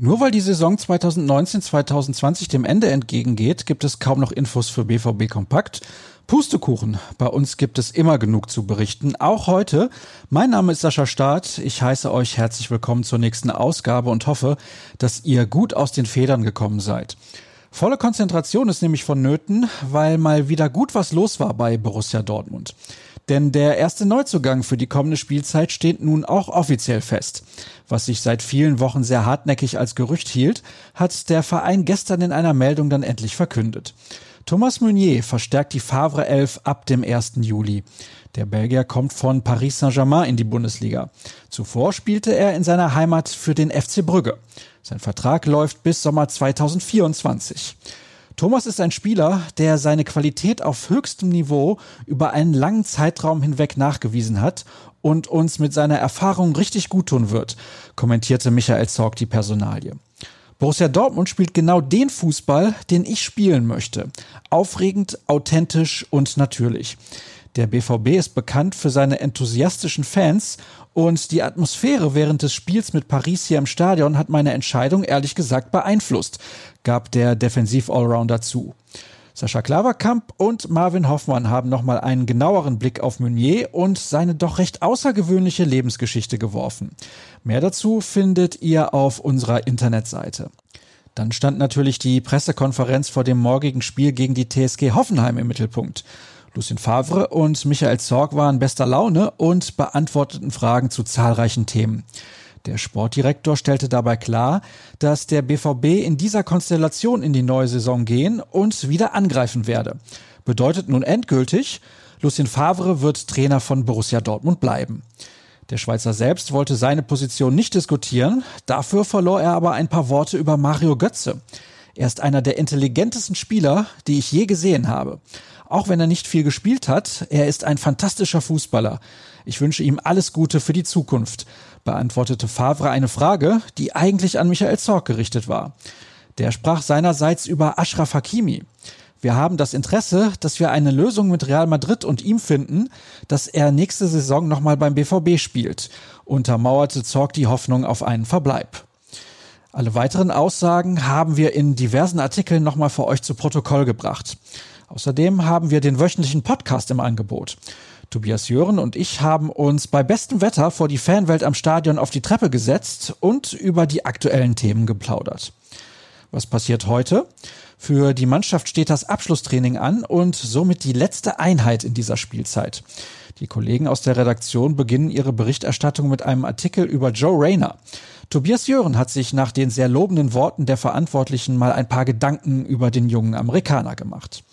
Nur weil die Saison 2019-2020 dem Ende entgegengeht, gibt es kaum noch Infos für BVB Kompakt. Pustekuchen. Bei uns gibt es immer genug zu berichten, auch heute. Mein Name ist Sascha Staat. Ich heiße euch herzlich willkommen zur nächsten Ausgabe und hoffe, dass ihr gut aus den Federn gekommen seid. Volle Konzentration ist nämlich vonnöten, weil mal wieder gut was los war bei Borussia Dortmund. Denn der erste Neuzugang für die kommende Spielzeit steht nun auch offiziell fest. Was sich seit vielen Wochen sehr hartnäckig als Gerücht hielt, hat der Verein gestern in einer Meldung dann endlich verkündet. Thomas Meunier verstärkt die Favre 11 ab dem 1. Juli. Der Belgier kommt von Paris Saint-Germain in die Bundesliga. Zuvor spielte er in seiner Heimat für den FC Brügge. Sein Vertrag läuft bis Sommer 2024. Thomas ist ein Spieler, der seine Qualität auf höchstem Niveau über einen langen Zeitraum hinweg nachgewiesen hat und uns mit seiner Erfahrung richtig gut tun wird, kommentierte Michael Zorg die Personalie. Borussia Dortmund spielt genau den Fußball, den ich spielen möchte. Aufregend, authentisch und natürlich. Der BVB ist bekannt für seine enthusiastischen Fans und die Atmosphäre während des Spiels mit Paris hier im Stadion hat meine Entscheidung ehrlich gesagt beeinflusst, gab der Defensiv-Allrounder zu. Sascha Klaverkamp und Marvin Hoffmann haben nochmal einen genaueren Blick auf Meunier und seine doch recht außergewöhnliche Lebensgeschichte geworfen. Mehr dazu findet ihr auf unserer Internetseite. Dann stand natürlich die Pressekonferenz vor dem morgigen Spiel gegen die TSG Hoffenheim im Mittelpunkt. Lucien Favre und Michael Zorg waren bester Laune und beantworteten Fragen zu zahlreichen Themen. Der Sportdirektor stellte dabei klar, dass der BVB in dieser Konstellation in die neue Saison gehen und wieder angreifen werde. Bedeutet nun endgültig, Lucien Favre wird Trainer von Borussia Dortmund bleiben. Der Schweizer selbst wollte seine Position nicht diskutieren, dafür verlor er aber ein paar Worte über Mario Götze. Er ist einer der intelligentesten Spieler, die ich je gesehen habe. Auch wenn er nicht viel gespielt hat, er ist ein fantastischer Fußballer. Ich wünsche ihm alles Gute für die Zukunft, beantwortete Favre eine Frage, die eigentlich an Michael Zorc gerichtet war. Der sprach seinerseits über Ashraf Hakimi. Wir haben das Interesse, dass wir eine Lösung mit Real Madrid und ihm finden, dass er nächste Saison nochmal beim BVB spielt, untermauerte Zorc die Hoffnung auf einen Verbleib. Alle weiteren Aussagen haben wir in diversen Artikeln nochmal für euch zu Protokoll gebracht. Außerdem haben wir den wöchentlichen Podcast im Angebot. Tobias Jören und ich haben uns bei bestem Wetter vor die Fanwelt am Stadion auf die Treppe gesetzt und über die aktuellen Themen geplaudert. Was passiert heute? Für die Mannschaft steht das Abschlusstraining an und somit die letzte Einheit in dieser Spielzeit. Die Kollegen aus der Redaktion beginnen ihre Berichterstattung mit einem Artikel über Joe Rayner. Tobias Jören hat sich nach den sehr lobenden Worten der Verantwortlichen mal ein paar Gedanken über den jungen Amerikaner gemacht.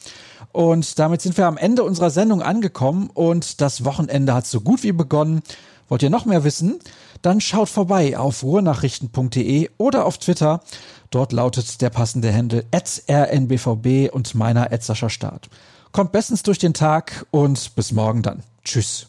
Und damit sind wir am Ende unserer Sendung angekommen und das Wochenende hat so gut wie begonnen. Wollt ihr noch mehr wissen? Dann schaut vorbei auf ruhrnachrichten.de oder auf Twitter. Dort lautet der passende Händel rnbvb und meiner Sascha Start. Kommt bestens durch den Tag und bis morgen dann. Tschüss.